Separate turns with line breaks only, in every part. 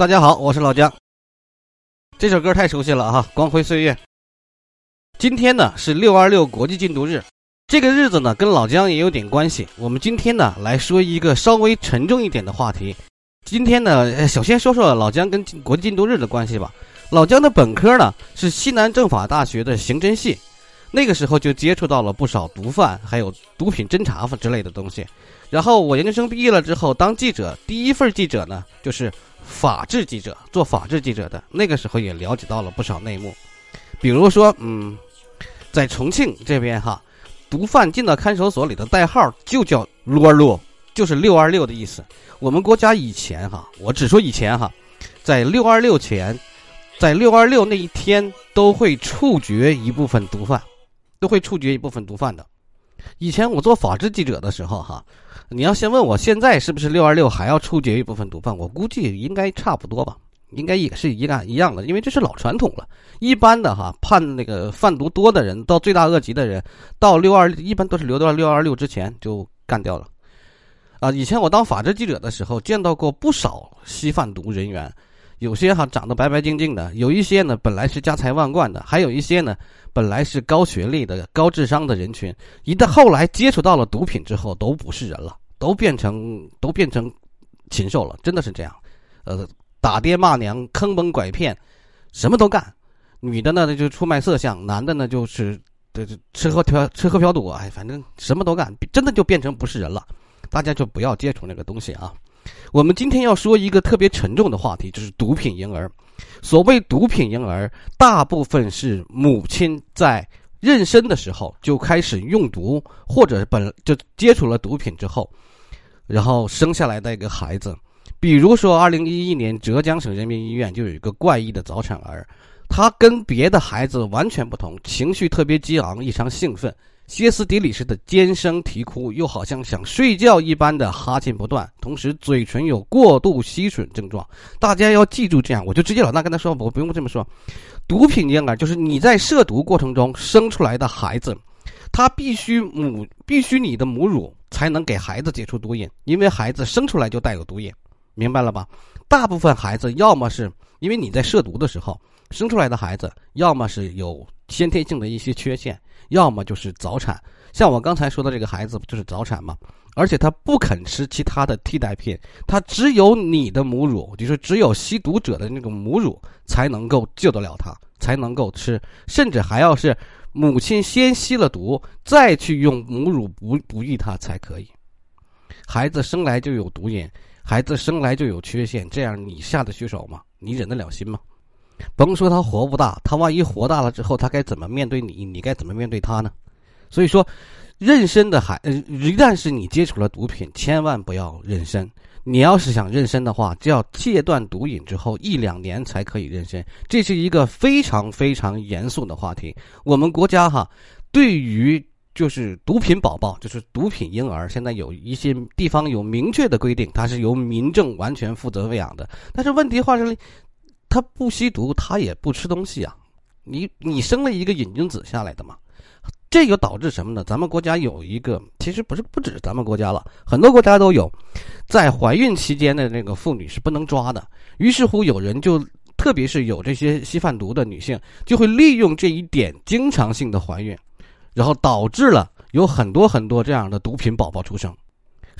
大家好，我是老姜。这首歌太熟悉了哈，《光辉岁月》。今天呢是六二六国际禁毒日，这个日子呢跟老姜也有点关系。我们今天呢来说一个稍微沉重一点的话题。今天呢，首先说说老姜跟国际禁毒日的关系吧。老姜的本科呢是西南政法大学的刑侦系，那个时候就接触到了不少毒贩，还有毒品侦查之类的东西。然后我研究生毕业了之后当记者，第一份记者呢就是法制记者，做法制记者的。那个时候也了解到了不少内幕，比如说，嗯，在重庆这边哈，毒贩进到看守所里的代号就叫“撸二撸”，就是六二六的意思。我们国家以前哈，我只说以前哈，在六二六前，在六二六那一天都会处决一部分毒贩，都会处决一部分毒贩的。以前我做法制记者的时候哈。你要先问我现在是不是六二六还要处决一部分毒贩？我估计应该差不多吧，应该也是一样一样的，因为这是老传统了。一般的哈，判那个贩毒多的人到罪大恶极的人，到六二一般都是留到六二六之前就干掉了。啊，以前我当法制记者的时候，见到过不少吸贩毒人员，有些哈长得白白净净的，有一些呢本来是家财万贯的，还有一些呢本来是高学历的、高智商的人群，一旦后来接触到了毒品之后，都不是人了。都变成都变成禽兽了，真的是这样。呃，打爹骂娘、坑蒙拐骗，什么都干。女的呢，那就出卖色相；男的呢，就是这这吃喝嫖吃喝嫖赌，哎，反正什么都干，真的就变成不是人了。大家就不要接触那个东西啊。我们今天要说一个特别沉重的话题，就是毒品婴儿。所谓毒品婴儿，大部分是母亲在妊娠的时候就开始用毒，或者本就接触了毒品之后。然后生下来的一个孩子，比如说，二零一一年浙江省人民医院就有一个怪异的早产儿，他跟别的孩子完全不同，情绪特别激昂，异常兴奋，歇斯底里似的尖声啼哭，又好像想睡觉一般的哈欠不断，同时嘴唇有过度吸吮症状。大家要记住，这样我就直接老大跟他说，我不用这么说。毒品婴儿就是你在涉毒过程中生出来的孩子，他必须母必须你的母乳。才能给孩子解除毒瘾，因为孩子生出来就带有毒瘾，明白了吧？大部分孩子要么是因为你在涉毒的时候生出来的孩子，要么是有先天性的一些缺陷，要么就是早产。像我刚才说的这个孩子，不就是早产吗？而且他不肯吃其他的替代品，他只有你的母乳，就是只有吸毒者的那种母乳才能够救得了他，才能够吃，甚至还要是。母亲先吸了毒，再去用母乳补补育他才可以。孩子生来就有毒瘾，孩子生来就有缺陷，这样你下得去手吗？你忍得了心吗？甭说他活不大，他万一活大了之后，他该怎么面对你？你该怎么面对他呢？所以说，妊娠的孩，一旦是你接触了毒品，千万不要妊娠。你要是想妊娠的话，就要戒断毒瘾之后一两年才可以妊娠，这是一个非常非常严肃的话题。我们国家哈，对于就是毒品宝宝，就是毒品婴儿，现在有一些地方有明确的规定，它是由民政完全负责喂养的。但是问题话是，他不吸毒，他也不吃东西啊，你你生了一个瘾君子下来的嘛。这个导致什么呢？咱们国家有一个，其实不是不止咱们国家了，很多国家都有，在怀孕期间的那个妇女是不能抓的。于是乎，有人就，特别是有这些吸贩毒的女性，就会利用这一点，经常性的怀孕，然后导致了有很多很多这样的毒品宝宝出生。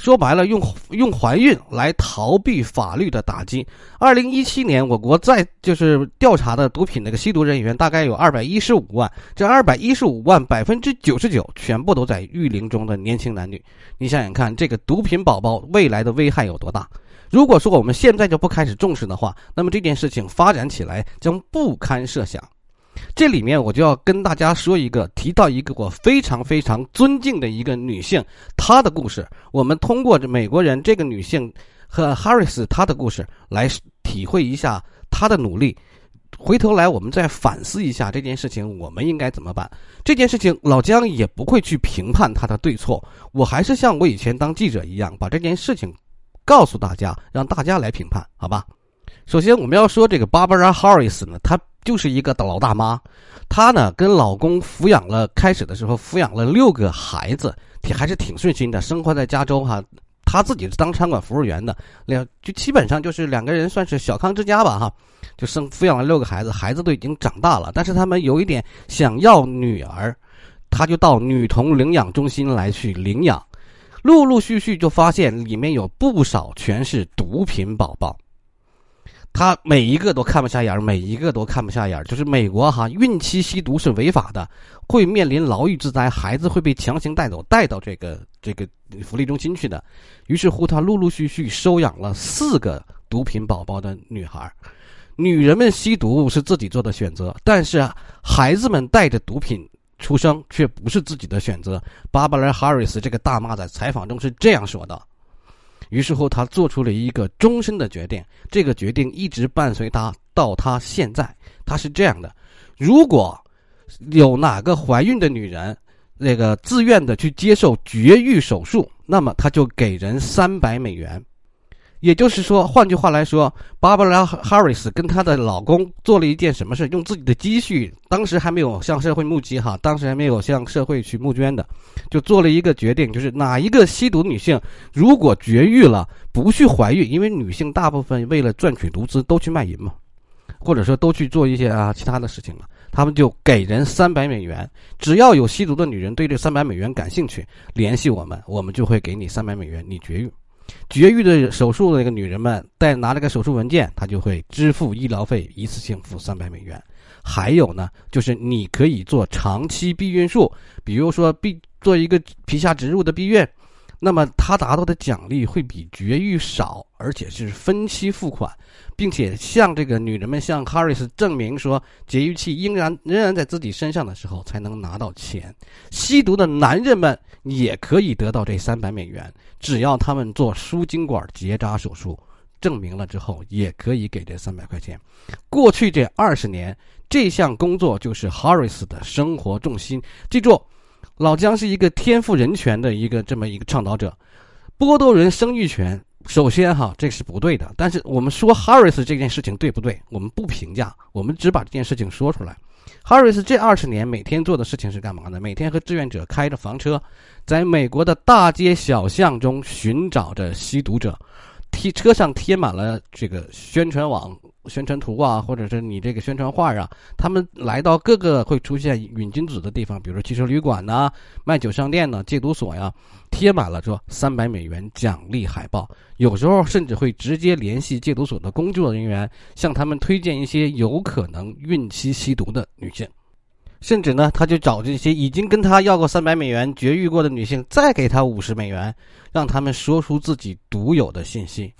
说白了，用用怀孕来逃避法律的打击。二零一七年，我国在就是调查的毒品那个吸毒人员大概有二百一十五万，这二百一十五万百分之九十九全部都在育龄中的年轻男女。你想想看，这个毒品宝宝未来的危害有多大？如果说我们现在就不开始重视的话，那么这件事情发展起来将不堪设想。这里面我就要跟大家说一个，提到一个我非常非常尊敬的一个女性，她的故事。我们通过美国人这个女性和 Harris 她的故事来体会一下她的努力。回头来我们再反思一下这件事情，我们应该怎么办？这件事情老姜也不会去评判她的对错，我还是像我以前当记者一样，把这件事情告诉大家，让大家来评判，好吧？首先我们要说这个 Barbara Harris 呢，她。就是一个老大妈，她呢跟老公抚养了，开始的时候抚养了六个孩子，挺还是挺顺心的，生活在加州哈。她自己是当餐馆服务员的，两就基本上就是两个人算是小康之家吧，哈，就生抚养了六个孩子，孩子都已经长大了，但是他们有一点想要女儿，她就到女童领养中心来去领养，陆陆续续就发现里面有不少全是毒品宝宝。他每一个都看不下眼儿每一个都看不下眼儿就是美国哈，孕期吸毒是违法的，会面临牢狱之灾，孩子会被强行带走，带到这个这个福利中心去的。于是乎，他陆陆续续收养了四个毒品宝宝的女孩。女人们吸毒是自己做的选择，但是孩子们带着毒品出生却不是自己的选择。芭芭拉·哈里斯这个大妈在采访中是这样说的。于是乎，他做出了一个终身的决定。这个决定一直伴随他到他现在。他是这样的：如果有哪个怀孕的女人，那个自愿的去接受绝育手术，那么他就给人三百美元。也就是说，换句话来说，芭芭拉·哈里斯跟她的老公做了一件什么事？用自己的积蓄，当时还没有向社会募集哈，当时还没有向社会去募捐的，就做了一个决定，就是哪一个吸毒女性如果绝育了，不去怀孕，因为女性大部分为了赚取毒资都去卖淫嘛，或者说都去做一些啊其他的事情嘛，他们就给人三百美元，只要有吸毒的女人对这三百美元感兴趣，联系我们，我们就会给你三百美元，你绝育。绝育的手术的那个女人们带拿了个手术文件，她就会支付医疗费，一次性付三百美元。还有呢，就是你可以做长期避孕术，比如说避做一个皮下植入的避孕。那么他达到的奖励会比绝育少，而且是分期付款，并且向这个女人们向 Harris 证明说节育器仍然仍然在自己身上的时候才能拿到钱。吸毒的男人们也可以得到这三百美元，只要他们做输精管结扎手术，证明了之后也可以给这三百块钱。过去这二十年，这项工作就是 Harris 的生活重心。记住。老姜是一个天赋人权的一个这么一个倡导者，剥夺人生育权，首先哈这是不对的。但是我们说 Harris 这件事情对不对？我们不评价，我们只把这件事情说出来。Harris 这二十年每天做的事情是干嘛呢？每天和志愿者开着房车，在美国的大街小巷中寻找着吸毒者，贴车上贴满了这个宣传网。宣传图啊，或者是你这个宣传画啊，他们来到各个会出现瘾君子的地方，比如说汽车旅馆呐、卖酒商店呢、戒毒所呀，贴满了说三百美元奖励海报。有时候甚至会直接联系戒毒所的工作人员，向他们推荐一些有可能孕期吸毒的女性。甚至呢，他就找这些已经跟他要过三百美元绝育过的女性，再给他五十美元，让他们说出自己独有的信息。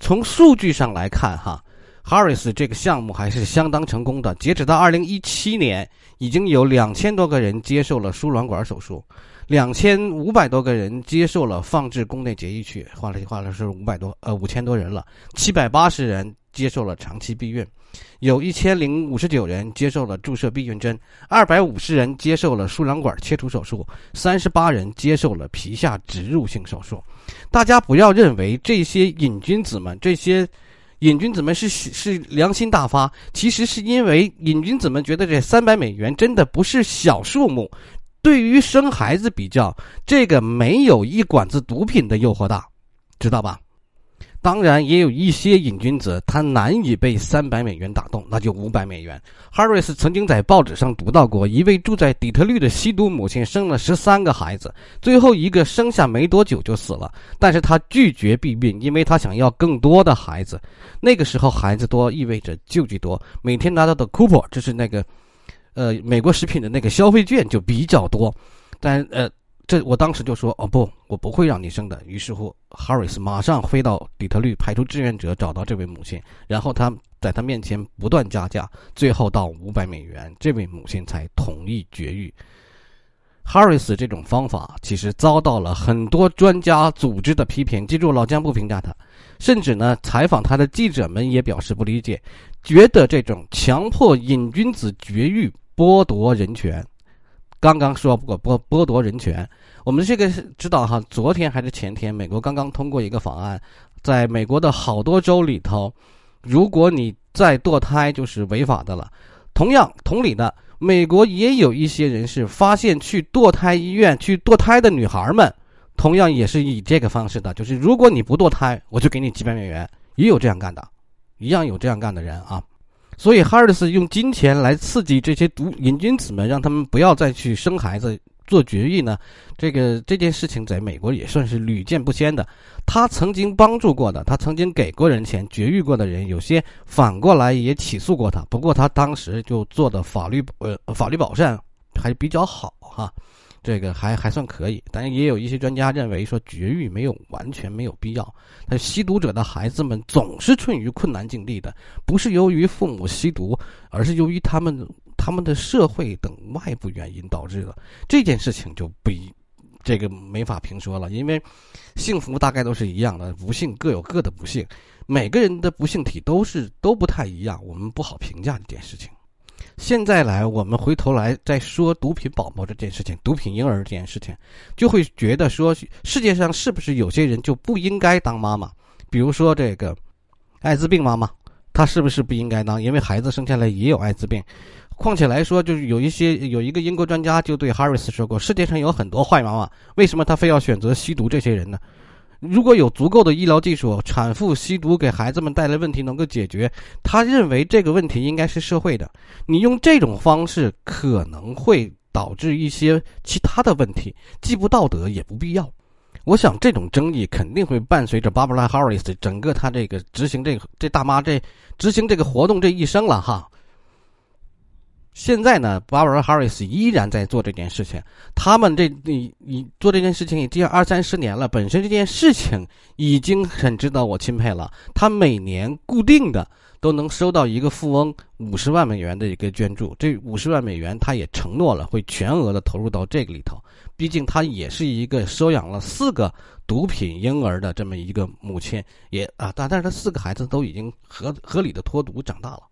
从数据上来看，哈。Harris 这个项目还是相当成功的。截止到二零一七年，已经有两千多个人接受了输卵管手术，两千五百多个人接受了放置宫内节育器，换了句话来说是五百多呃五千多人了。七百八十人接受了长期避孕，有一千零五十九人接受了注射避孕针，二百五十人接受了输卵管切除手术，三十八人接受了皮下植入性手术。大家不要认为这些瘾君子们这些。瘾君子们是是良心大发，其实是因为瘾君子们觉得这三百美元真的不是小数目，对于生孩子比较，这个没有一管子毒品的诱惑大，知道吧？当然，也有一些瘾君子，他难以被三百美元打动，那就五百美元。哈瑞斯曾经在报纸上读到过一位住在底特律的吸毒母亲生了十三个孩子，最后一个生下没多久就死了，但是他拒绝避孕，因为他想要更多的孩子。那个时候孩子多意味着救济多，每天拿到的 coupon 就是那个，呃，美国食品的那个消费券就比较多，但呃。这我当时就说哦不，我不会让你生的。于是乎，哈瑞斯马上飞到底特律，派出志愿者找到这位母亲，然后他在他面前不断加价，最后到五百美元，这位母亲才同意绝育。哈瑞斯这种方法其实遭到了很多专家组织的批评。记住，老姜不评价他，甚至呢，采访他的记者们也表示不理解，觉得这种强迫瘾君子绝育剥夺人权。刚刚说过剥剥夺人权，我们这个知道哈，昨天还是前天，美国刚刚通过一个法案，在美国的好多州里头，如果你再堕胎就是违法的了。同样同理的，美国也有一些人士发现去堕胎医院去堕胎的女孩们，同样也是以这个方式的，就是如果你不堕胎，我就给你几百美元，也有这样干的，一样有这样干的人啊。所以哈里斯用金钱来刺激这些独瘾君子们，让他们不要再去生孩子。做绝育呢，这个这件事情在美国也算是屡见不鲜的。他曾经帮助过的，他曾经给过人钱绝育过的人，有些反过来也起诉过他。不过他当时就做的法律呃法律保障还比较好哈，这个还还算可以。但也有一些专家认为说绝育没有完全没有必要。他吸毒者的孩子们总是处于困难境地的，不是由于父母吸毒，而是由于他们。他们的社会等外部原因导致的这件事情就不一，这个没法评说了。因为幸福大概都是一样的，不幸各有各的不幸，每个人的不幸体都是都不太一样，我们不好评价这件事情。现在来，我们回头来再说毒品宝宝这件事情，毒品婴儿这件事情，就会觉得说世界上是不是有些人就不应该当妈妈？比如说这个艾滋病妈妈，她是不是不应该当？因为孩子生下来也有艾滋病。况且来说，就是有一些有一个英国专家就对哈里斯说过：“世界上有很多坏妈妈，为什么她非要选择吸毒这些人呢？如果有足够的医疗技术，产妇吸毒给孩子们带来问题能够解决，他认为这个问题应该是社会的。你用这种方式可能会导致一些其他的问题，既不道德也不必要。我想这种争议肯定会伴随着巴布拉·哈里斯整个他这个执行这个这大妈这执行这个活动这一生了哈。”现在呢，巴尔哈里斯依然在做这件事情。他们这你你做这件事情已经二三十年了，本身这件事情已经很值得我钦佩了。他每年固定的都能收到一个富翁五十万美元的一个捐助，这五十万美元他也承诺了会全额的投入到这个里头。毕竟他也是一个收养了四个毒品婴儿的这么一个母亲，也啊，但但是他四个孩子都已经合合理的脱毒长大了。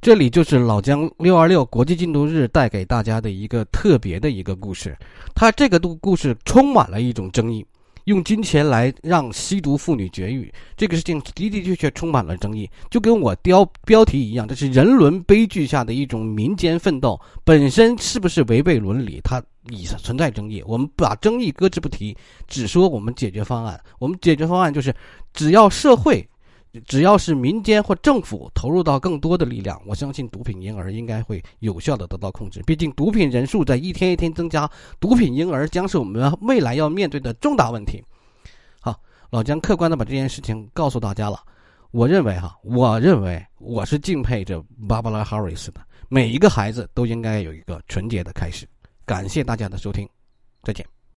这里就是老姜六二六国际禁毒日带给大家的一个特别的一个故事，它这个故故事充满了一种争议，用金钱来让吸毒妇女绝育，这个事情的的确确充满了争议，就跟我标标题一样，这是人伦悲剧下的一种民间奋斗，本身是不是违背伦理，它已存在争议。我们把争议搁置不提，只说我们解决方案。我们解决方案就是，只要社会。只要是民间或政府投入到更多的力量，我相信毒品婴儿应该会有效的得到控制。毕竟毒品人数在一天一天增加，毒品婴儿将是我们未来要面对的重大问题。好，老姜客观的把这件事情告诉大家了。我认为哈，我认为我是敬佩着芭芭拉·哈里斯的。每一个孩子都应该有一个纯洁的开始。感谢大家的收听，再见。